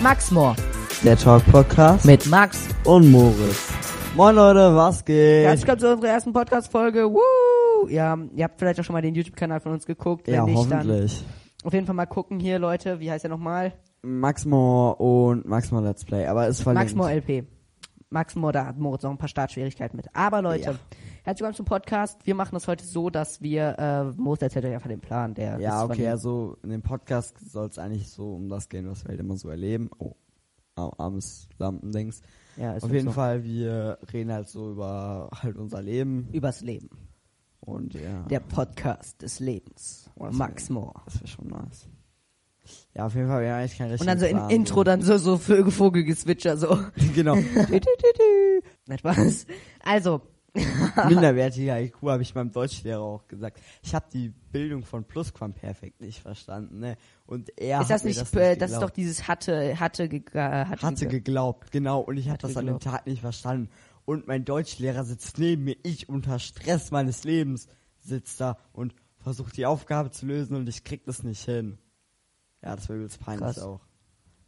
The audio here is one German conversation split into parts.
Max Moore Der Talk Podcast mit Max. und Moritz. Moin Leute, was geht? Herzlich willkommen zu unserer ersten Podcast-Folge. Woo! Ja, ihr habt vielleicht auch schon mal den YouTube-Kanal von uns geguckt. Wenn ja, nicht, hoffentlich. dann auf jeden Fall mal gucken hier, Leute. Wie heißt er nochmal? Max Moore und Max Moore Let's Play, aber ist verlinkt. Max Moore LP. Max Moore, da hat Moritz auch ein paar Startschwierigkeiten mit. Aber Leute, Ja. herzlich willkommen zum Podcast. Wir machen das heute so, dass wir, äh, Moritz erzählt euch einfach den Plan. Der Ja, okay, also in dem Podcast soll es eigentlich so um das gehen, was wir halt immer so erleben. Oh, ar- armes Lampendings. ja, ist Auf jeden so. Fall, wir reden halt so über halt unser Leben Übers Leben. und ja, Der Podcast des Lebens. Oh, Max wär- Moore. das wäre schon nice. Ja, auf jeden Fall, wir haben eigentlich keinen Und richtigen dann so im Intro dann so, so Vögel, Vogelgezwitscher, so. genau. Nein, Spaß. Also, Minderwertiger IQ habe ich meinem Deutschlehrer auch gesagt. Ich habe die Bildung von Plusquamperfekt nicht verstanden, ne? Und er ist das nicht, das, äh, nicht das ist doch geglaubt. dieses hatte, hatte, ge- äh, hatte, hatte ge- geglaubt, genau. Und ich habe Hatte das an dem geglaubt. Tag nicht verstanden. Und mein Deutschlehrer sitzt neben mir. Ich unter Stress meines Lebens sitzt da und versucht die Aufgabe zu lösen und ich krieg das nicht hin. Ja, das war übelst peinlich Krass. auch.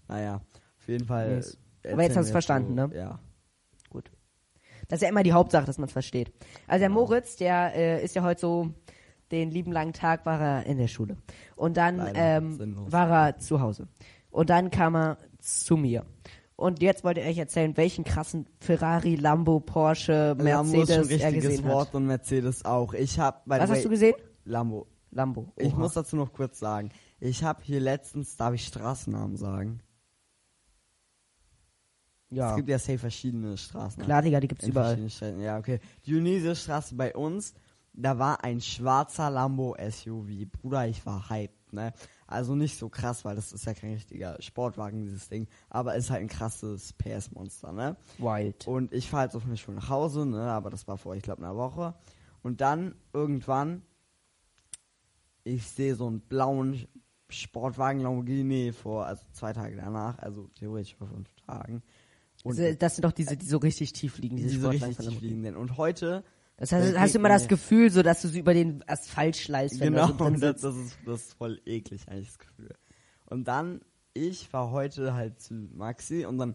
Naja, auf jeden Fall. Yes. Aber jetzt hast du's wir verstanden, so, ne? Ja. Gut. Das ist ja immer die Hauptsache, dass man es versteht. Also der Genau. Moritz, der äh, ist ja heute so, den lieben langen Tag war er in der Schule. Und dann Leider, ähm, war er zu Hause. Und dann kam er zu mir. Und jetzt wollte er euch erzählen, welchen krassen Ferrari, Lambo, Porsche, Lambo ist Mercedes er gesehen Wort hat. und Mercedes auch. Ich habe Was hast du gesehen? Lambo. Lambo. Ich Oha. muss dazu noch kurz sagen. Ich habe hier letztens, darf ich Straßennamen sagen? ja. Es gibt ja safe verschiedene Straßen. Klar, Digga, die gibt's in überall. Ja, okay. Dionysiusstraße bei uns, da war ein schwarzer Lambo SUV. Bruder, ich war hyped, ne? Also nicht so krass, weil das ist ja kein richtiger Sportwagen, dieses Ding. Aber ist halt ein krasses PS-Monster, ne? Wild. Und ich fahre jetzt auf eine Schule nach Hause, ne? Aber das war vor, ich glaube, einer Woche. Und dann irgendwann, ich sehe so einen blauen Sportwagen Lamborghini vor, also zwei Tage danach, also theoretisch vor fünf Tagen. Und Das- Das sind doch diese, die so richtig tief liegen, diese, diese Sportwagen richtig tief liegenden. Und heute, Das heißt, hast du immer das. Gefühl, so dass du so über den Asphalt schleißt, wenn genau, du so drin das, sitzt. das, ist, das ist voll eklig, eigentlich das Gefühl. Und dann, ich war heute halt zu Maxi und dann,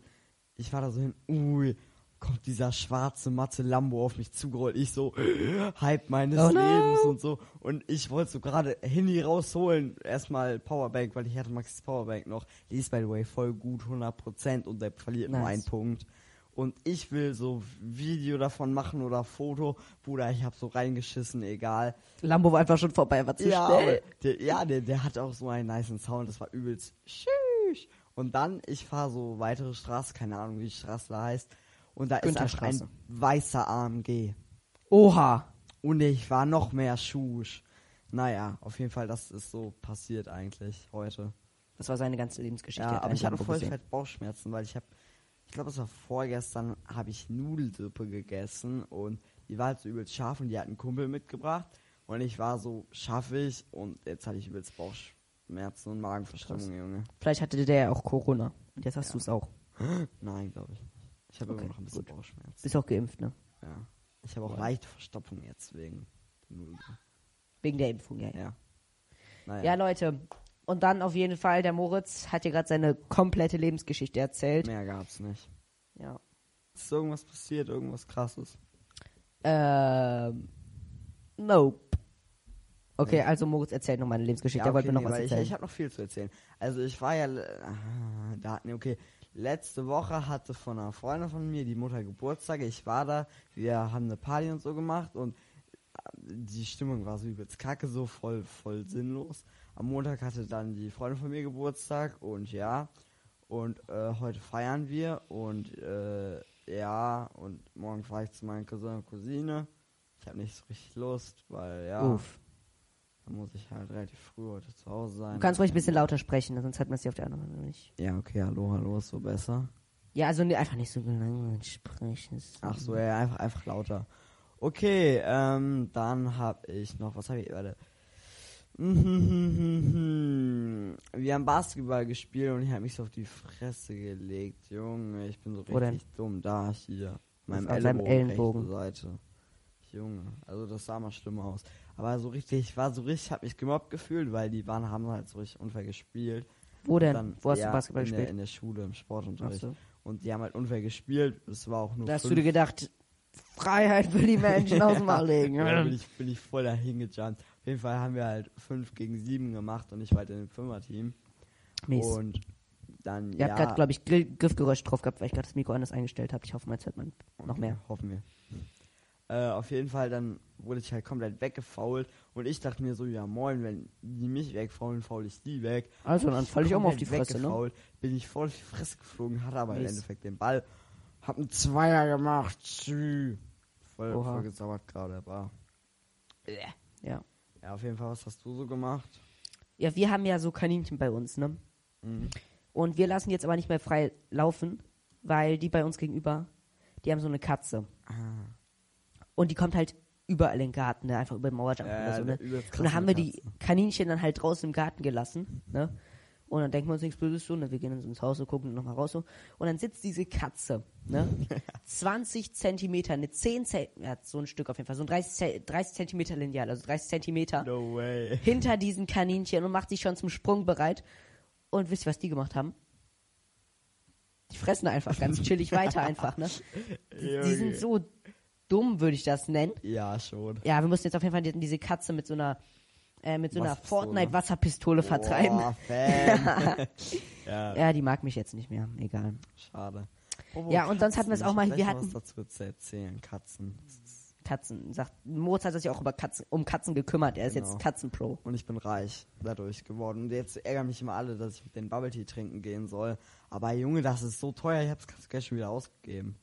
ich war da so hin, ui, kommt dieser schwarze, matte Lambo auf mich zugerollt. Ich so, Hype meines Oh no. Lebens und so. Und ich wollte so gerade Handy rausholen, erstmal Powerbank, weil ich hatte Maxis Powerbank noch. Die ist, by the way, voll gut, 100% und der verliert nur Nice. einen Punkt. Und ich will so Video davon machen oder Foto. Bruder, ich hab so reingeschissen, egal. Lambo war einfach schon vorbei, war zu Ja, schnell. der, ja der, der hat auch so einen niceen Sound, das war übelst schüch. Und dann, ich fahre so weitere Straße, keine Ahnung, wie die Straße da heißt. Und da ist einfach ein weißer AMG. Oha. Und ich war noch mehr schusch. Naja, auf jeden Fall, das ist so passiert eigentlich heute. Das war seine ganze Lebensgeschichte. Ja, aber ich hatte voll fett Bauchschmerzen, weil ich habe, ich glaube, es war vorgestern, habe ich Nudelsuppe gegessen und die war halt so übelst scharf und die hat einen Kumpel mitgebracht und ich war so schaffig und jetzt hatte ich übelst Bauchschmerzen und Magenverstimmung, Junge. Vielleicht hatte der ja auch Corona. Und jetzt hast Ja. du es auch. Nein, glaube ich nicht. Ich habe Okay, immer noch ein bisschen gut. Bauchschmerzen. Bist auch geimpft, ne? Ja. Ich habe auch leichte Verstopfung jetzt wegen. Wegen der Impfung, ja. Ja, Ja. Naja. ja Leute. Und dann auf jeden Fall, der Moritz hat dir gerade seine komplette Lebensgeschichte erzählt. Mehr gab's nicht. Ja. Ist irgendwas passiert, irgendwas krasses? Ähm. Nope. Okay, Nee. also Moritz erzählt noch meine Lebensgeschichte. Ja, er wollte okay, mir nee, noch was weil ich, erzählen. ich habe noch viel zu erzählen. Also ich war ja, ah, da nee, okay, letzte Woche hatte von einer Freundin von mir die Mutter Geburtstag. Ich war da, wir haben eine Party und so gemacht und äh, die Stimmung war so übelst kacke, so voll, voll sinnlos. Am Montag hatte dann die Freundin von mir Geburtstag und ja, und äh, heute feiern wir und äh, ja, und morgen fahre ich zu meinen Cousin und Cousine. Ich habe nicht so richtig Lust, weil ja. Uff. Dann muss ich halt relativ früh heute zu Hause sein. Du kannst ruhig ein bisschen lauter sprechen, sonst hat man es hier auf der anderen Seite nicht. Ja, okay, hallo, hallo, ist so besser. Ja, also nee, einfach nicht so gelangweilt sprechen. Ach so, ja, einfach, einfach lauter. Okay, ähm, dann hab ich noch, was habe ich, warte. Wir haben Basketball gespielt und ich habe mich so auf die Fresse gelegt, Junge. Ich bin so Wo denn? richtig dumm. Da, hier. Meinem Ellenbogen, Ellenbogen. Seite. Junge, also das sah mal schlimm aus. Aber so richtig, ich war so richtig, hab mich gemobbt gefühlt, weil die waren, haben halt so richtig unfair gespielt. Wo denn? Dann, Wo hast ja, du Basketball in der, gespielt? in der Schule, im Sportunterricht. So. Und die haben halt unfair gespielt. Es war auch nur Da hast du dir gedacht, Freiheit für die Menschen aus dem Mal legen. Ja, bin ich, bin ich voll dahin gejumpt. Auf jeden Fall haben wir halt 5 gegen 7 gemacht und ich war halt in dem Fünfer-Team. Mies. Und dann, Ihr ja. habt gerade, glaube ich, Griffgeräusch drauf gehabt, weil ich gerade das Mikro anders eingestellt habe. Ich hoffe, meins hört man noch mehr. Hoffen wir. Äh, auf jeden Fall, dann wurde ich halt komplett weggefault und ich dachte mir so, ja moin, wenn die mich wegfaulen, faul ich die weg. Also, dann falle ich auch mal auf die Fresse, ne? Bin ich voll auf die Fresse geflogen, hatte aber im Mies. Endeffekt den Ball. Hab einen Zweier gemacht. Tschü. Voll, Oha. voll gezaubert gerade, war. Ja. Ja, auf jeden Fall, was hast du so gemacht? Ja, wir haben ja so Kaninchen bei uns, ne? Mhm. Und wir lassen jetzt aber nicht mehr frei laufen, weil die bei uns gegenüber, die haben so eine Katze. Ah. Und die kommt halt überall in den Garten, ne? einfach über den Mauerjump Ja, oder so, ne? Und dann haben wir die. Kaninchen dann halt draußen im Garten gelassen, ne? Und dann denken wir uns nichts Böses so, ne? Wir gehen so ins Haus und gucken nochmal raus so. Und dann sitzt diese Katze, ne? 20 Zentimeter, eine 10 Zentimeter, ja, so ein Stück auf jeden Fall, so ein 30, Ze- 30 Zentimeter Lineal, also 30 Zentimeter No hinter diesen Kaninchen und macht sich schon zum Sprung bereit. Und wisst ihr, was die gemacht haben? Die fressen einfach ganz chillig weiter einfach, ne? Die, die sind so dumm, würde ich das nennen. Ja, schon. Ja, wir mussten jetzt auf jeden Fall die- diese Katze mit so einer äh, mit so einer Wasserpistole. Fortnite-Wasserpistole vertreiben. Boah, Fan. ja, Ja, die mag mich jetzt nicht mehr. Egal. schade. Apropos Ja, und sonst hatten wir es Katzen, auch mal- ich hab wir gleich hatten- was dazu zu erzählen, Katzen. Katzen. Sagt, Moritz hat sich auch über Katzen, um Katzen gekümmert. Er ist Genau. jetzt Katzenpro. Und ich bin reich dadurch geworden. Und jetzt ärgern mich immer alle, dass ich mit den Bubble Tea trinken gehen soll. Aber Junge, das ist so teuer, ich hab's gleich schon wieder ausgegeben.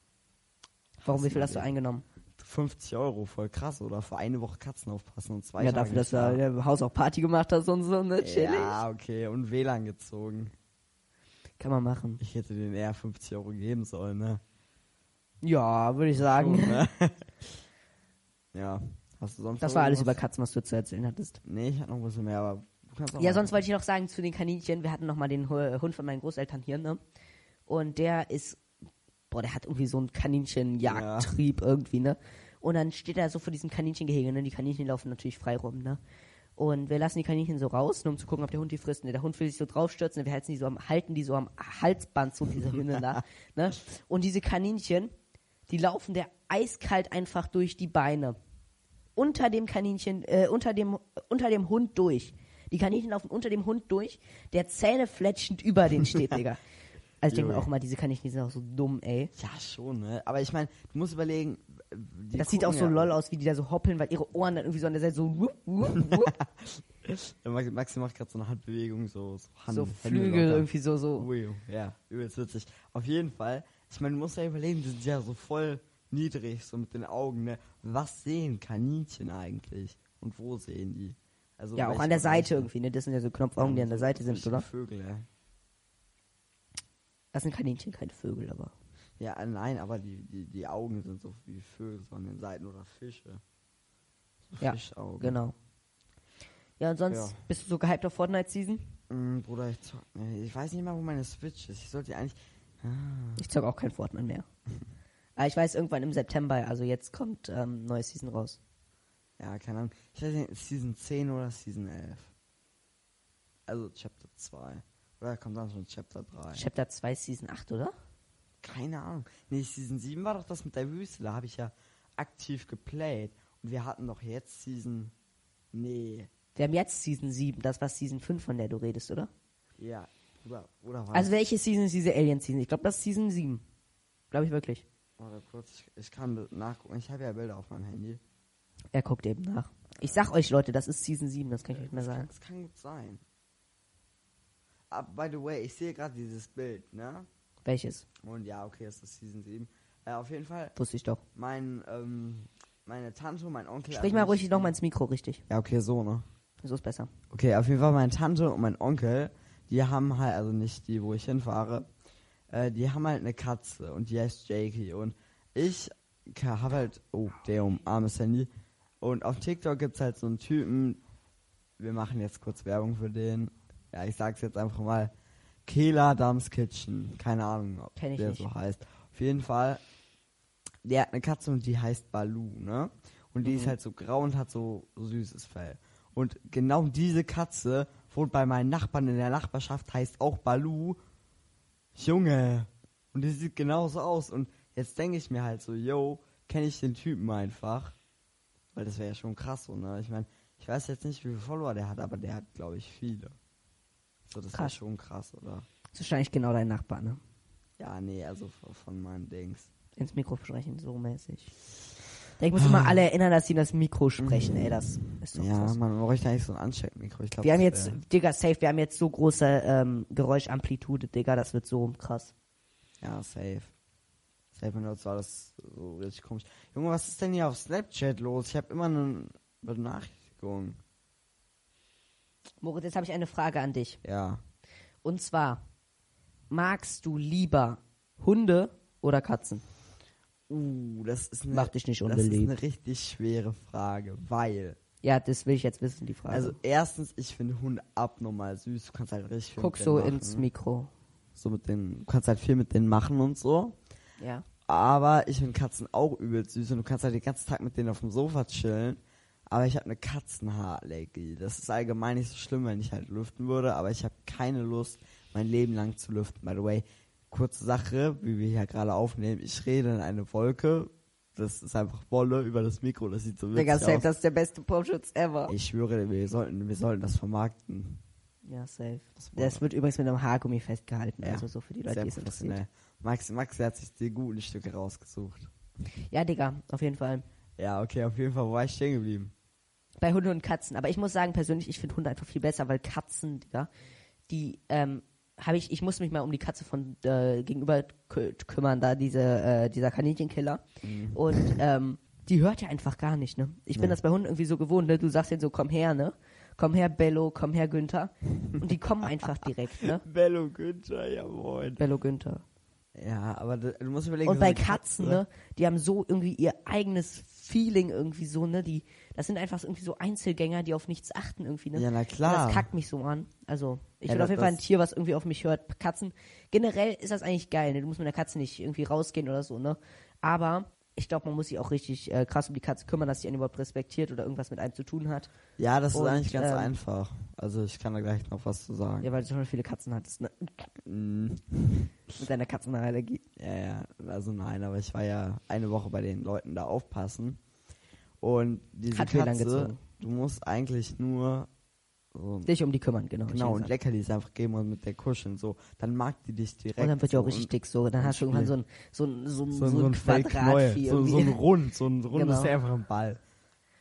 Warum, wie viel hast du eingenommen? 50 Euro, voll krass, oder? Für eine Woche Katzen aufpassen und zwei Ja, Tage dafür, dass du da. im Haus auch Party gemacht hast und so, ne? Chillig. Ja, okay, und WLAN gezogen. Kann man machen. Ich hätte den eher 50 Euro geben sollen, ne? Ja, würde ich sagen. Schon, ne? ja. Hast du sonst Das war alles über? Katzen, was du zu erzählen hattest. Nee, ich hatte noch ein bisschen mehr, aber Ja, sonst wollte ich noch sagen zu den Kaninchen. Wir hatten noch mal den Hu- Hund von meinen Großeltern hier, ne? Und der ist, boah, der hat irgendwie so einen Kaninchenjagdtrieb irgendwie, ne? Und dann steht er so vor diesem Kaninchengehege, ne? Die Kaninchen laufen natürlich frei rum, ne? Und wir lassen die Kaninchen so raus, nur um zu gucken, ob der Hund die frisst. Ne? Der Hund will sich so draufstürzen, ne? wir halten die so am, halten die so am Halsband zu dieser Hündin da. Ne? Und diese Kaninchen, die laufen der eiskalt einfach durch die Beine. Unter dem Kaninchen, äh, unter dem, unter dem Hund durch. Die Kaninchen laufen unter dem Hund durch, der Zähne fletschend über den steht, Digga. Also ich denke mir auch mal, diese Kaninchen die sind auch so dumm, ey. Ja, schon, ne? Aber ich meine, du musst überlegen, Das sieht auch so ja- lol aus, wie die da so hoppeln, weil ihre Ohren dann irgendwie so an der Seite so wupp, wupp, wupp, Ja, Maxi, Maxi macht gerade so eine Handbewegung, so, so, Hand, so Flügel irgendwie so, so. Ui, ja, übelst witzig. Auf jeden Fall, ich meine, du musst ja überlegen, die sind ja so voll niedrig, so mit den Augen, ne? Was sehen Kaninchen eigentlich? Und wo sehen die? Also Ja, auch an der Seite irgendwie, ne? Das sind ja so Knopfaugen, die an der Seite sind, oder? Vögel, ja. Das sind Kaninchen, keine Vögel, aber. Ja, äh, nein, aber die, die, die Augen sind so wie Vögel so an den Seiten oder Fische. So Ja, Fischaugen. Genau. Ja, und sonst Ja. bist du so gehypt auf Fortnite-Season? Mm, Bruder, ich, zock, ich weiß nicht mal, wo meine Switch ist. Ich sollte eigentlich. Ah, Ich zock auch kein Fortnite mehr. Aber ich weiß, irgendwann im September, also jetzt kommt ähm, neues Season raus. ja, keine Ahnung. Ich weiß nicht, Season 10 oder Season 11. Also Chapter 2. Oder kommt dann schon Chapter 3? Chapter 2 Season 8, oder? Keine Ahnung. Nee, Season 7 war doch das mit der Wüste. Da habe ich ja aktiv geplayt. Und wir hatten doch jetzt Season. Nee. Wir haben jetzt Season 7, das war Season 5, von der du redest, oder? Ja. Oder, oder war Also welche Season ist diese Alien-Season? Ich glaube, das ist Season 7. Glaube ich wirklich. Warte kurz, ich, kann nachgucken. Ich habe ja Bilder auf meinem Handy. Er guckt eben nach. Ich sag euch, Leute, das ist Season 7, das kann ich euch mal kann, sagen. das kann gut sein. Ah, by the way, ich sehe gerade dieses Bild, ne? Welches? Und ja, okay, es ist Season 7. Äh, auf jeden Fall, Wusste ich doch. mein, ähm, meine Tante und mein Onkel. Sprich mal ruhig noch mal ins Mikro, richtig. Ja, okay, so, ne? So ist besser. Okay, auf jeden Fall meine Tante und mein Onkel, die haben halt, also nicht die, wo ich hinfahre, äh, die haben halt eine Katze und die heißt Jakey. Und ich habe halt, oh, der um armes Handy. Und auf TikTok gibt's halt so einen Typen, wir machen jetzt kurz Werbung für den. Ja, ich sag's jetzt einfach mal. Kela Dams Kitchen. Keine Ahnung, ob Kenn ich der nicht. so heißt. Auf jeden Fall, der hat eine Katze und die heißt Balu, ne? Und die ist Mhm. halt so grau und hat so süßes Fell. Und genau diese Katze wohnt bei meinen Nachbarn in der Nachbarschaft, heißt auch Balu. Junge. Und die sieht genauso aus. Und jetzt denke ich mir halt so, yo, kenne ich den Typen einfach. Weil das wäre ja schon krass, so, ne? Ich meine, ich weiß jetzt nicht, wie viele Follower der hat, aber der hat, glaube ich, viele. So, das Krass. schon krass, oder? Das ist wahrscheinlich genau dein Nachbar, ne? Ja, nee, also von, von meinen Dings. Ins Mikro sprechen, so mäßig. Ich muss immer alle erinnern, dass sie in das Mikro sprechen, ey, das ist doch Ja, krass. man bräuchte eigentlich so ein Ansteckmikro. Ich glaub, Wir haben das jetzt, wär- Digga, safe, wir haben jetzt so große ähm, Geräuschamplitude, Digga, das wird so krass. Ja, safe. Safe benutzt war das so richtig komisch. Junge, was ist denn hier auf Snapchat los? Ich habe immer eine Benachrichtigung. Moritz, jetzt habe ich eine Frage an dich. Ja. Und zwar, magst du lieber Hunde oder Katzen? Uh, das ist eine, Mach dich nicht das ist unbeliebt. eine richtig schwere Frage, weil Ja, das will ich jetzt wissen, die Frage. also erstens, ich finde Hunde abnormal süß. Du kannst halt richtig viel Guck mit so denen ins machen. Mikro. So mit den, du kannst halt viel mit denen machen und so. Ja. Aber ich finde Katzen auch übel süß und du kannst halt den ganzen Tag mit denen auf dem Sofa chillen. Aber ich habe eine Katzenhaarallergie. Das ist allgemein nicht so schlimm, wenn ich halt lüften würde, aber ich habe keine Lust, mein Leben lang zu lüften. By the way, kurze Sache, wie wir hier gerade aufnehmen. Ich rede in eine Wolke. Das ist einfach Wolle über das Mikro. Das sieht so witzig Digga, safe, aus. das ist der beste Popschutz ever. Ich schwöre, wir sollten, wir sollten das vermarkten. Ja, safe. Das Das wird übrigens mit einem Haargummi festgehalten, Ja, also so für die Leute, die es interessiert. Max, Max hat sich die guten Stücke rausgesucht. Ja, Digga, auf jeden Fall. Ja, okay, auf jeden Fall, wo war ich stehen geblieben? Bei Hunden und Katzen. Aber ich muss sagen, persönlich, ich finde Hunde einfach viel besser, weil Katzen, Digga, die, ähm, habe ich, ich muss mich mal um die Katze von äh, gegenüber kü kümmern, da diese, äh, dieser Kaninchenkiller. Und ähm, die hört ja einfach gar nicht, ne? Ich bin Nee. das bei Hunden irgendwie so gewohnt, ne? Du sagst denen so, komm her, ne? Komm her, Bello, komm her, Günther. Und die kommen einfach direkt, ne? Bello Günther, ja moin. Bello, Günther. Ja, aber du, du musst überlegen, Und bei Katzen, Katze- ne, die haben so irgendwie ihr eigenes Feeling irgendwie so, ne, die, das sind einfach irgendwie so Einzelgänger, die auf nichts achten irgendwie, ne. Ja, na Und klar. das kackt mich so an. Also, ich Ja, will auf jeden Fall ein Tier, was irgendwie auf mich hört. Katzen, generell ist das eigentlich geil, ne, du musst mit der Katze nicht irgendwie rausgehen oder so, ne. Aber ich glaube, man muss sich auch richtig äh, krass um die Katze kümmern, dass sie einen überhaupt respektiert oder irgendwas mit einem zu tun hat. Ja, das Und, ist eigentlich ganz ähm, einfach. Also ich kann da gleich noch was zu sagen. Ja, weil du schon viele Katzen hattest, ne. Mm, Mit deiner Katzenallergie. ja, ja, also nein, aber ich war ja eine Woche bei den Leuten da aufpassen. Und diese Hat Katze, du musst eigentlich nur so, Dich um die kümmern, genau. genau und. Leckerlis einfach geben und mit der kuscheln so. Dann mag die dich direkt. Und dann wird ja auch so richtig und dick so. Dann hast du irgendwann so ein, so ein, so ein, so, so so ein Quadratvieh so, so ein. Rund, so ein Rund Genau. ist ja einfach ein Ball.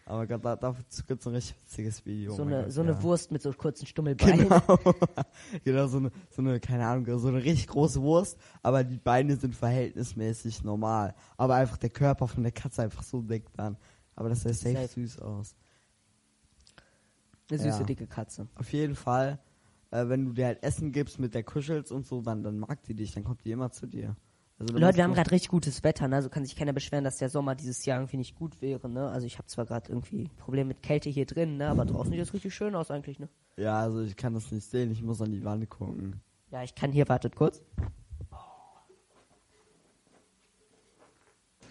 Aber Gott, da, dazu gibt's ein richtig witziges Video. So oh mein eine, Gott, so eine ja. Wurst mit so kurzen Stummelbeinen. Genau. genau, so eine, so eine, keine Ahnung, so eine richtig große Wurst, aber die Beine sind verhältnismäßig normal. Aber einfach der Körper von der Katze einfach so dick dann. Aber das sah safe, Safe. süß aus. Eine süße, Ja. dicke Katze. Auf jeden Fall, äh, wenn du dir halt Essen gibst mit der kuschelst und so, dann, dann mag die dich, dann kommt die immer zu dir. Also, Leute, wir haben gerade richtig gutes Wetter, ne? Also kann sich keiner beschweren, dass der Sommer dieses Jahr irgendwie nicht gut wäre, ne? Also ich habe zwar gerade irgendwie Probleme mit Kälte hier drin, ne? Aber draußen sieht es richtig schön aus eigentlich, ne? Ja, also ich kann das nicht sehen, ich muss an die Wand gucken. Ja, ich kann hier, wartet kurz.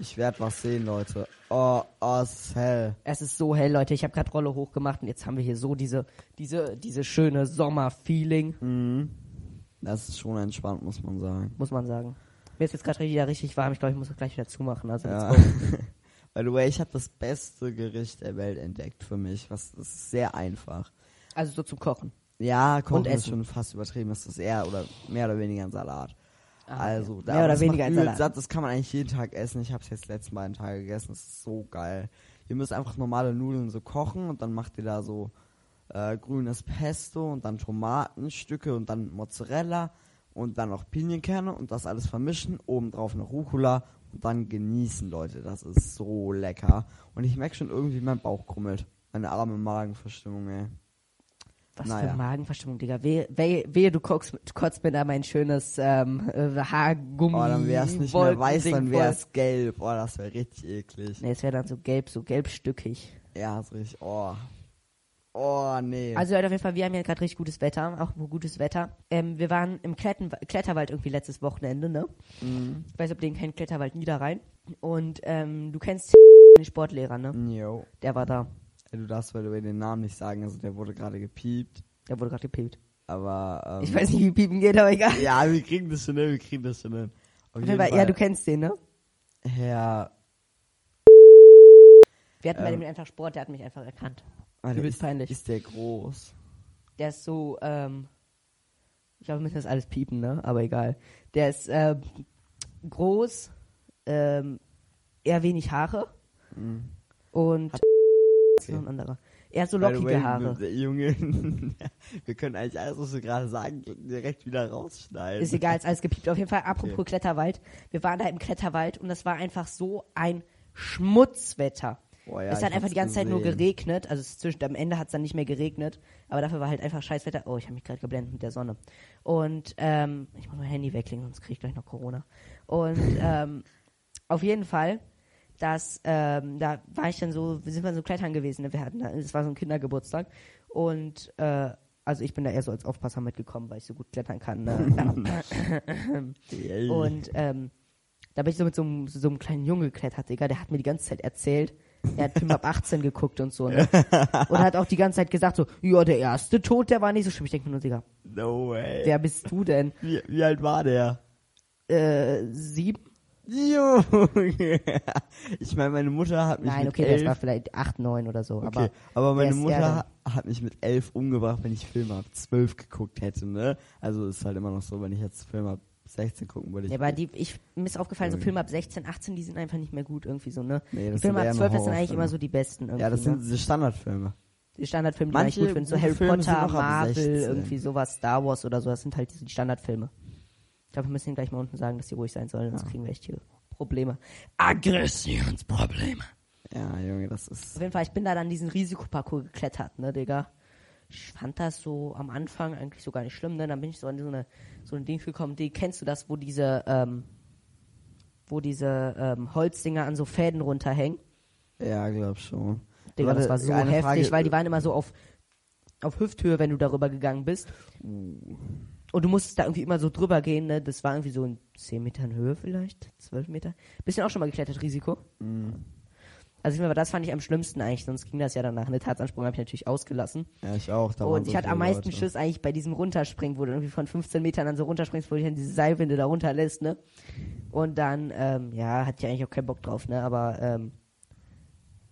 Ich werde was sehen, Leute. Oh, oh, es ist hell. Es ist so hell, Leute. Ich habe gerade Rolle hochgemacht und jetzt haben wir hier so diese, diese, diese schöne Sommer-Feeling, Mhm. Das ist schon entspannt, muss man sagen. muss man sagen. Mir ist jetzt gerade wieder richtig warm. Ich glaube, ich muss das gleich wieder zumachen. Also Ja. By the way, ich habe das beste Gericht der Welt entdeckt für mich. Was das ist sehr einfach. Also so zum Kochen. Ja, Kochen ist schon fast übertrieben. Das ist eher oder mehr oder weniger ein Salat. Ah, also, da- Mehr oder das weniger übel Salat. Satt, das kann man eigentlich jeden Tag essen. Ich habe es jetzt letzten beiden Tage gegessen. Das ist so geil. Ihr müsst einfach normale Nudeln so kochen und dann macht ihr da so äh, grünes Pesto und dann Tomatenstücke und dann Mozzarella und dann noch Pinienkerne und das alles vermischen. Obendrauf noch Rucola und dann genießen, Leute. Das ist so lecker. Und ich merke schon irgendwie, mein Bauch krummelt. Meine arme Magenverstimmung, ey. Was Naja. für Magenverstimmung, Digga. Wehe, wehe, wehe du kotzt mir da mein schönes ähm, äh, Haargummi. Oh, dann wär's nicht mehr weiß, Wolkending dann voll. wär's gelb. Oh, das wäre richtig eklig. Nee, es wäre dann so gelb, so gelbstückig. Ja, so richtig. Oh. Oh, nee. Also Leute, auf jeden Fall, wir haben ja gerade richtig gutes Wetter, auch gutes Wetter. Ähm, wir waren im Kletten Kletterwald irgendwie letztes Wochenende, ne? Mhm. Ich weiß, ob den kennt, Kletterwald Niederrhein. Und ähm, du kennst den Sportlehrer, ne? Jo. Der war da. Ey, Du darfst, weil du den Namen nicht sagen, also der wurde gerade gepiept. Da wurde gerade gepiept. Aber, ähm, Ich weiß nicht, wie piepen geht, aber egal. Ja, wir kriegen das schon hin, wir kriegen das schon hin. Auf jeden ja, Fall, du kennst den, ne? Herr, Wir hatten bei Ähm. dem einfach Sport, der hat mich einfach erkannt. Übelst ist, peinlich. ist der groß? Der ist so, ähm, ich glaube, wir müssen das alles piepen, ne? Aber egal. Der ist ähm, groß, ähm, eher wenig Haare Mhm. und Hat- ist noch ein anderer. Er hat so lockige way, Haare. Junge, wir können eigentlich alles, was wir gerade sagen, direkt wieder rausschneiden. Ist egal, ist alles gepiept. Auf jeden Fall, apropos Okay. Kletterwald. Wir waren da im Kletterwald und das war einfach so ein Schmutzwetter. Boah, ja, es hat einfach die ganze Zeit nur gesehen. geregnet. Also zwischen, am Ende hat es dann nicht mehr geregnet. Aber dafür war halt einfach Scheißwetter. Oh, ich habe mich gerade geblendet mit der Sonne. Und ähm, ich muss mein Handy weglegen, sonst kriege ich gleich noch Corona. Und ähm, auf jeden Fall, dass ähm, da war ich dann so, wir sind mal so klettern gewesen. Ne? Wir hatten, es war so ein Kindergeburtstag und äh, also ich bin da eher so als Aufpasser mitgekommen, weil ich so gut klettern kann. Ne? Und ähm, da bin ich so mit so einem, so einem kleinen Junge geklettert, Digga. Der hat mir die ganze Zeit erzählt. Er hat Film ab 18 geguckt und so, ne? Und hat auch die ganze Zeit gesagt so, ja, der erste Tod, der war nicht so schlimm. Ich denke mir nur, Digga, no way. wer bist du denn? wie, wie alt war der? Äh, sieben? Junge. Ich meine, meine Mutter hat mich Nein, mit okay, elf, das war vielleicht acht, neun oder so. okay, Aber aber, meine er Mutter hat mich mit elf umgebracht, wenn ich Filme ab zwölf geguckt hätte, ne? Also ist halt immer noch so, wenn ich jetzt Filme ab 16 gucken würde. Ich ja, aber die, ich, mir ist aufgefallen, so. Filme ab 16, 18, die sind einfach nicht mehr gut irgendwie so, ne? Nee, Die das Filme sind eher ab nur 12, das sind eigentlich immer so die besten irgendwie, ja, das sind ne? diese Standardfilme. Die Standardfilme, die man Manche eigentlich gut finde, so Harry Filme Potter, Marvel, 16. irgendwie sowas, Star Wars oder so, das sind halt diese die Standardfilme. Ich glaube, wir müssen ihnen gleich mal unten sagen, dass sie ruhig sein sollen, sonst kriegen wir echt hier Probleme. Aggressionsprobleme. Ja, Junge, das ist. Auf jeden Fall, ich bin da dann diesen Risikoparcours geklettert, ne, Digga. Ich fand das so am Anfang eigentlich so gar nicht schlimm, ne? Dann bin ich so an so eine, so ein Ding gekommen, die, kennst du das, wo diese, ähm, wo diese ähm, Holzdinger an so Fäden runterhängen? Ja, glaub schon. Digga, Warte, das war so heftig, Frage- weil die waren immer so auf, auf Hüfthöhe, wenn du darüber gegangen bist. Uh. Und du musstest da irgendwie immer so drüber gehen, ne? Das war irgendwie so in 10 Metern Höhe vielleicht, 12 Meter. Bisschen auch schon mal geklettert, Risiko. Mm. Also ich meine, das fand ich am schlimmsten eigentlich, sonst ging das ja danach. Eine Tatsansprung habe ich natürlich ausgelassen. Ja, ich auch. Da und so ich hatte am meisten Leute. Schiss eigentlich bei diesem Runterspringen, wo du irgendwie von 15 Metern dann so runterspringst, wo du dann diese Seilwinde da runterlässt, ne? Und dann, ähm, ja, hatte ich eigentlich auch keinen Bock drauf, ne? Aber, ähm,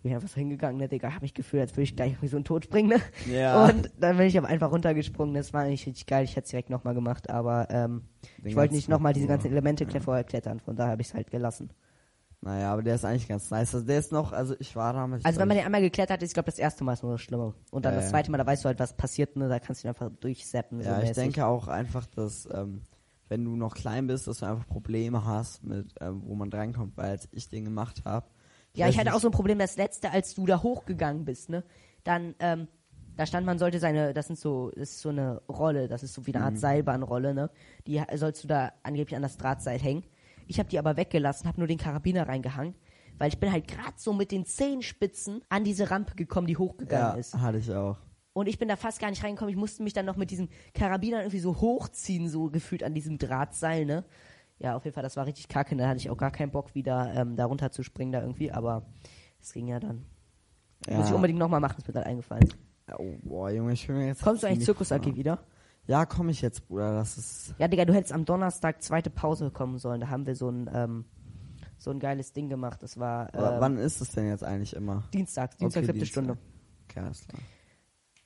bin ich einfach so hingegangen, ne, Digga, hab mich gefühlt, als würde ich gleich irgendwie so einen Tod springen, ne? Ja. Und dann bin ich aber einfach runtergesprungen, das war eigentlich richtig geil, ich hätte es direkt nochmal gemacht, aber, ähm, ich wollte nicht nochmal diese ganzen Elemente kle- vorher klettern, von daher habe ich es halt gelassen. Naja, aber der ist eigentlich ganz nice. Also der ist noch, also ich war damals. Also wenn man den einmal geklettert ist, ich glaube, das erste Mal ist nur das Schlimme. Und dann Ja, das ja. zweite Mal, da weißt du halt, was passiert, ne? Da kannst du ihn einfach durchseppen. so Ja, ich mäßig. denke auch einfach, dass ähm, wenn du noch klein bist, dass du einfach Probleme hast mit, ähm, wo man drankommt, weil als ich den gemacht habe. Ja, ich hatte auch so ein Problem, das letzte, als du da hochgegangen bist, ne? Dann, ähm, da stand, man sollte seine, das sind so, das ist so eine Rolle, das ist so wie eine Art Mhm. Seilbahnrolle, ne? Die sollst du da angeblich an das Drahtseil hängen. Ich habe die aber weggelassen, habe nur den Karabiner reingehangen, weil ich bin halt gerade so mit den Zehenspitzen an diese Rampe gekommen, die hochgegangen Ja, ist. hatte ich auch. Und ich bin da fast gar nicht reingekommen. Ich musste mich dann noch mit diesem Karabiner irgendwie so hochziehen, so gefühlt an diesem Drahtseil, ne? Ja, auf jeden Fall, das war richtig kacke. Da hatte ich auch gar keinen Bock, wieder ähm, da runter zu springen da irgendwie. Aber es ging ja dann. Ja. Muss ich unbedingt nochmal machen, ist mir gerade eingefallen. Oh, boah, Junge, ich will mir jetzt. Kommst du eigentlich Zirkus AG wieder? Ja, komme ich jetzt, Bruder. Das ist. Ja, Digga, du hättest am Donnerstag zweite Pause kommen sollen. Da haben wir so ein, ähm, so ein geiles Ding gemacht. Das war ähm, wann ist es denn jetzt eigentlich immer? Dienstags, Dienstag, Okay, siebte Dienstag. Stunde. Okay, alles klar.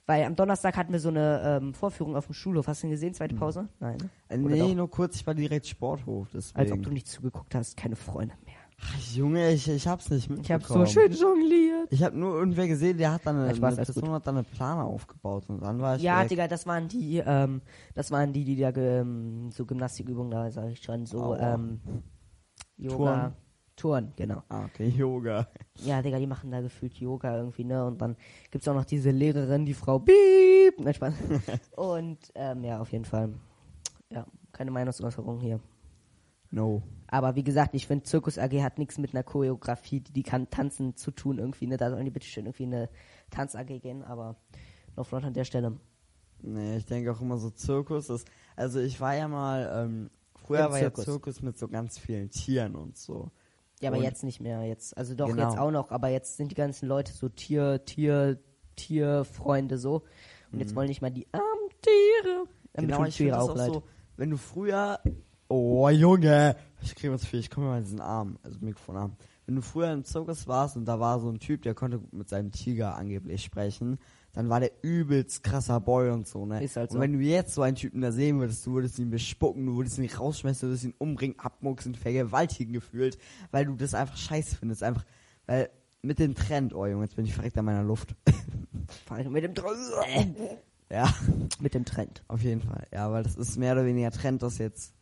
Weil am Donnerstag hatten wir so eine ähm, Vorführung auf dem Schulhof. Hast du ihn gesehen, zweite Pause? Nein. ne? Äh, nee, doch? nur kurz, ich war direkt Sporthof, deswegen. Als ob du nicht zugeguckt hast, keine Freunde mehr. Ach, Junge, ich, ich hab's nicht Ich mitbekommen. habe so schön jongliert. Ich hab nur irgendwer gesehen, der hat dann eine, Spaß, eine Person hat dann eine Plane aufgebaut und dann war ich Ja, weg. Digga, das waren die, ähm, das waren die, die da ge- ähm, so Gymnastikübungen da, sag ich schon, so Aua. ähm, Yoga, Touren, genau. Ah, okay, Yoga. Ja, Digga, die machen da gefühlt Yoga irgendwie, ne? Und dann gibt's auch noch diese Lehrerin, die Frau Piep. Nein, Spaß. Und ähm, ja, auf jeden Fall. Ja, keine Meinungsäußerung hier. No. Aber wie gesagt, ich finde, Zirkus AG hat nichts mit einer Choreografie, die, die kann tanzen zu tun irgendwie, ne? Da sollen die bitte schön irgendwie eine Tanz AG gehen, aber noch front an der Stelle. Nee, ich denke auch immer so Zirkus ist. Also ich war ja mal, ähm, früher Im war Zirkus. ja Zirkus mit so ganz vielen Tieren und so. Ja, aber Und- jetzt nicht mehr. Jetzt, also doch Genau. jetzt auch noch, aber jetzt sind die ganzen Leute so Tier, Tier, Tierfreunde so. Und Mhm. jetzt wollen nicht mal die armen Tiere. Damit Genau, ich Tiere auch auch leid. so, wenn du früher, oh Junge, ich kriege was viel, ich komme mal in diesen Arm, also Mikrofonarm. Wenn du früher im Zirkus warst und da war so ein Typ, der konnte mit seinem Tiger angeblich sprechen, dann war der übelst krasser Boy und so, ne? Ist halt so. Und wenn du jetzt so einen Typen da sehen würdest, du würdest ihn bespucken, du würdest ihn rausschmeißen, du würdest ihn umbringen, abmuchsen, vergewaltigen gefühlt, weil du das einfach scheiße findest, einfach, weil mit dem Trend, oh Junge, jetzt bin ich verreckt an meiner Luft. Mit dem Trend. ja. Mit dem Trend. Auf jeden Fall, ja, weil das ist mehr oder weniger Trend, dass jetzt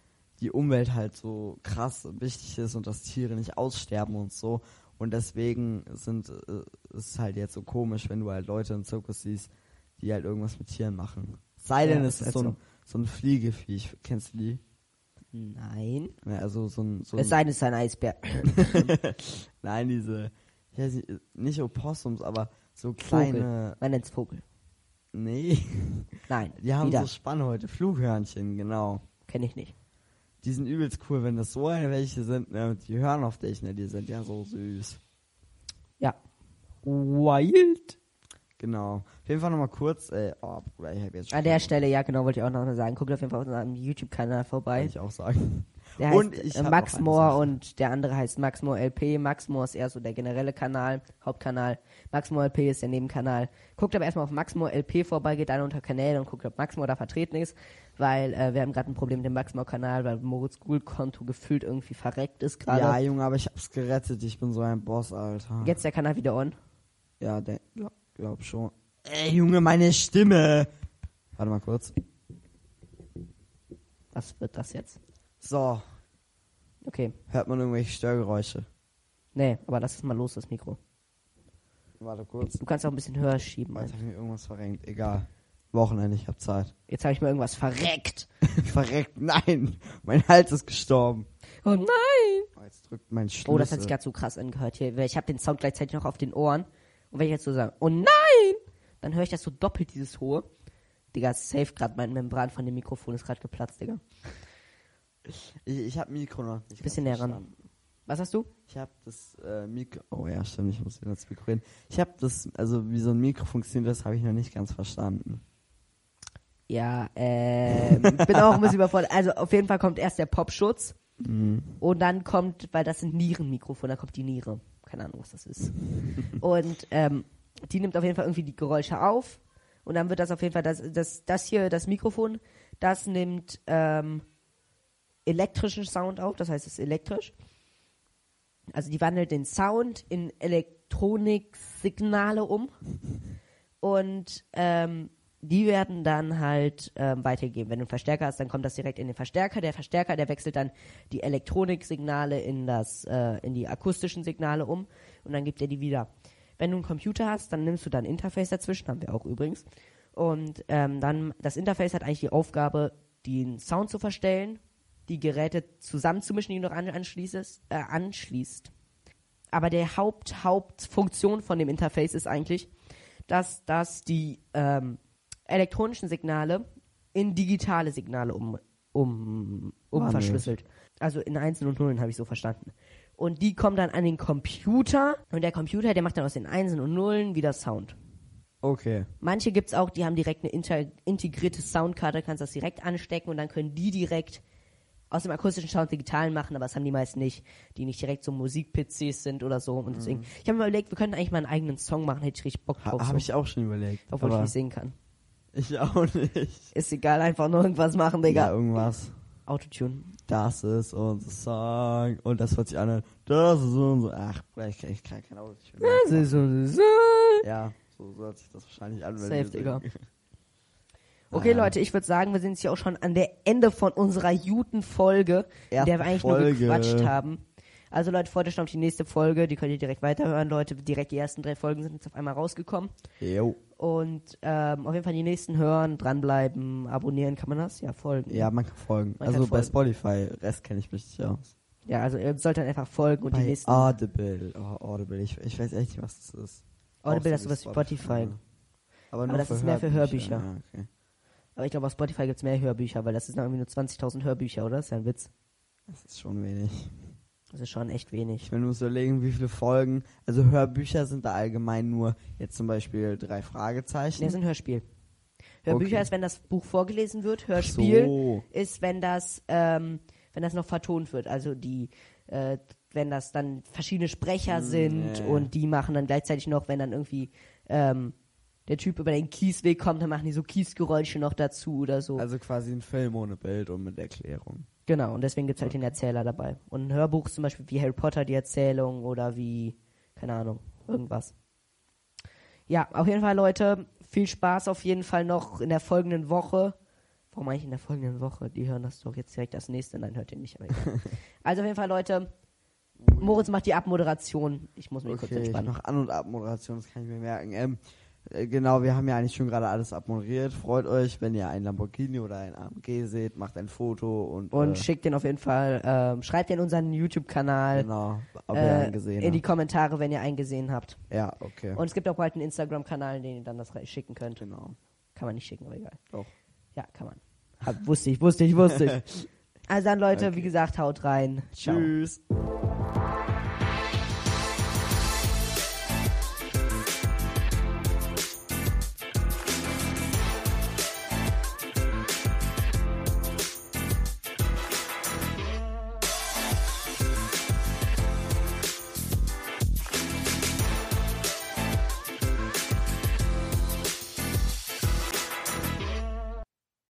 die Umwelt halt so krass wichtig ist und dass Tiere nicht aussterben und so. Und deswegen sind äh, ist halt jetzt so komisch, wenn du halt Leute im Zirkus siehst, die halt irgendwas mit Tieren machen. Sei denn, Ja, es ist halt so ein, so ein Fliegeviech. Kennst du die? Nein. Ja, also so ein, so Es sei denn, es ist ein Eisbär. Nein, diese, ich weiß nicht, nicht Opossums, aber so kleine. Vogel. Man nennt's Vogel. Nee. Nein. Die haben wieder. so Spannhäute, Flughörnchen, genau. Kenne ich nicht. Die sind übelst cool, wenn das so eine welche sind, ne, die hören auf dich, ne, die sind ja so süß. Ja. Wild. Genau. Auf jeden Fall nochmal kurz, äh, oh, Bruder, ich hab jetzt schon. An der Stelle, ja, genau, wollte ich auch noch sagen. Guckt auf jeden Fall auf unserem YouTube-Kanal Kann vorbei. ich auch sagen. Der Und heißt ich äh, Max Moore und der andere heißt Max Moore LP. Max Moore ist eher so der generelle Kanal, Hauptkanal. Max Moore LP ist der Nebenkanal. Guckt aber erstmal auf Max Moore LP vorbei, geht dann unter Kanäle und guckt, ob Max Moore da vertreten ist, weil äh, wir haben gerade ein Problem mit dem Max Moore Kanal, weil Moritz School Konto gefühlt irgendwie verreckt ist gerade. Ja, Junge, aber ich hab's gerettet, ich bin so ein Boss, Alter. Jetzt der Kanal wieder on. Ja, der, glaub, glaub schon. Ey, Junge, meine Stimme! Warte mal kurz. Was wird das jetzt? So, Okay. hört man irgendwelche Störgeräusche? Nee, aber lass es mal los, das Mikro. Warte kurz. Du kannst auch ein bisschen höher schieben. Hab ich mir irgendwas verrenkt. Egal. Wochenende, ich hab Zeit. Jetzt habe ich mir irgendwas verreckt. Verreckt, nein! Mein Hals ist gestorben. Oh nein! Oh, jetzt drückt mein Schlüssel. Oh, das hat sich gerade so krass angehört hier. Ich habe den Sound gleichzeitig noch auf den Ohren. Und wenn ich jetzt so sage, oh nein, dann höre ich das so doppelt, dieses hohe. Digga, safe gerade mein Membran von dem Mikrofon ist gerade geplatzt, Digga. Ich, ich hab Mikro noch nicht. Bisschen näher ran. Was hast du? Ich hab das äh, Mikro. Oh ja, stimmt, ich muss wieder ins Mikro reden. Ich hab das, also wie so ein Mikro funktioniert, das habe ich noch nicht ganz verstanden. Ja, ähm, bin auch ein bisschen überfordert. Also auf jeden Fall kommt erst der Popschutz. Mhm. Und dann kommt, weil das sind Nierenmikrofone, da kommt die Niere. Keine Ahnung, was das ist. und ähm, die nimmt auf jeden Fall irgendwie die Geräusche auf. Und dann wird das auf jeden Fall, das, das, das hier, das Mikrofon, das nimmt ähm, elektrischen Sound auf, das heißt, es ist elektrisch. Also die wandelt den Sound in Elektroniksignale um. Und ähm, die werden dann halt ähm, weitergegeben. Wenn du einen Verstärker hast, dann kommt das direkt in den Verstärker. Der Verstärker, der wechselt dann die Elektroniksignale in das, äh, in die akustischen Signale um und dann gibt er die wieder. Wenn du einen Computer hast, dann nimmst du dann Interface dazwischen, haben wir auch übrigens. Und ähm, dann, das Interface hat eigentlich die Aufgabe, den Sound zu verstellen, die Geräte zusammenzumischen, die du noch an, anschließt, äh, anschließt. Aber der Haupt, Hauptfunktion von dem Interface ist eigentlich, dass das die ähm, elektronischen Signale in digitale Signale um, um, um Wandelt. verschlüsselt. Also in Einsen und Nullen habe ich so verstanden. Und die kommen dann an den Computer und der Computer, der macht dann aus den Einsen und Nullen wieder Sound. Okay. Manche gibt's auch, die haben direkt eine integrierte Soundkarte, kannst das direkt anstecken und dann können die direkt aus dem akustischen Sound digitalen machen, aber das haben die meisten nicht, die nicht direkt so Musik-PCs sind oder so. Und deswegen, ich habe mir überlegt, wir könnten eigentlich mal einen eigenen Song machen, hätte ich richtig Bock Ha, drauf. Habe so. ich auch schon überlegt. Obwohl ich nicht singen kann. Ich auch nicht. Ist egal, einfach nur irgendwas machen, Ja, Digga. irgendwas. Autotune. Das ist unser Song. Und das wird sich anhören. Das ist unser. Ach, ich, ich kann kein Auto. Das ist so, so. Ja, so, so hört sich das wahrscheinlich an. wenn Safe, Digga. Okay, Naja. Leute, ich würde sagen, wir sind jetzt hier auch schon an der Ende von unserer guten Folge, in der Erste wir eigentlich Folge. nur gequatscht haben. Also Leute, freut euch schon auf die nächste Folge, die könnt ihr direkt weiterhören, Leute. Direkt die ersten drei Folgen sind jetzt auf einmal rausgekommen. Jo. Und ähm, auf jeden Fall die nächsten hören, dranbleiben, abonnieren, kann man das? Ja, folgen. Ja, man kann folgen. Man also kann bei folgen. Spotify, Rest kenne ich mich nicht aus. Ja, also ihr sollt dann einfach folgen und die bei nächsten. Audible. Oh, Audible. Ich, ich weiß echt nicht, was das ist. Audible Auch ist sowas wie Spotify. ne? Aber, das ist mehr für Hörbücher. Ja, okay. Aber ich glaube, auf Spotify gibt's mehr Hörbücher, weil das sind irgendwie nur 20.000 Hörbücher, oder? Das ist ja ein Witz. Das ist schon wenig. Das ist schon echt wenig. Will nur so überlegen, wie viele Folgen. Also Hörbücher sind da allgemein nur jetzt zum Beispiel drei Fragezeichen. Nee, das ist ein Hörspiel. Hörbücher Okay. ist, wenn das Buch vorgelesen wird. Hörspiel so. ist, wenn das, ähm, wenn das noch vertont wird. Also die, äh, wenn das dann verschiedene Sprecher sind ja, ja. und die machen dann gleichzeitig noch, wenn dann irgendwie ähm, der Typ über den Kiesweg kommt, dann machen die so Kiesgeräusche noch dazu oder so. Also quasi ein Film ohne Bild und mit Erklärung. Genau, und deswegen gibt's halt den Erzähler dabei. Und ein Hörbuch zum Beispiel wie Harry Potter die Erzählung oder wie, keine Ahnung, irgendwas. Ja, auf jeden Fall, Leute, viel Spaß auf jeden Fall noch in der folgenden Woche. Warum eigentlich in der folgenden Woche? Die hören das doch jetzt direkt das nächste. Nein, hört ihr nicht. Also auf jeden Fall, Leute, Moritz macht die Abmoderation. Ich muss mich kurz Okay, ich entspannen. mach An- und Abmoderation, das kann ich mir merken. Ähm, äh, genau, wir haben ja eigentlich schon gerade alles abmoderiert. Freut euch, wenn ihr ein Lamborghini oder ein AMG seht, macht ein Foto und, Und äh, schickt den auf jeden Fall, ähm, schreibt den in unseren YouTube-Kanal genau, ob ihr äh, einen gesehen in die. Kommentare, wenn ihr einen gesehen habt. Ja, okay. Und es gibt auch bald einen Instagram-Kanal, den ihr dann das schicken könnt. genau. Kann man nicht schicken, aber egal. Doch. Ja, kann man. Hab, wusste ich, wusste ich, wusste ich. Also dann, Leute, Okay. wie gesagt, haut rein. Ciao. Tschüss.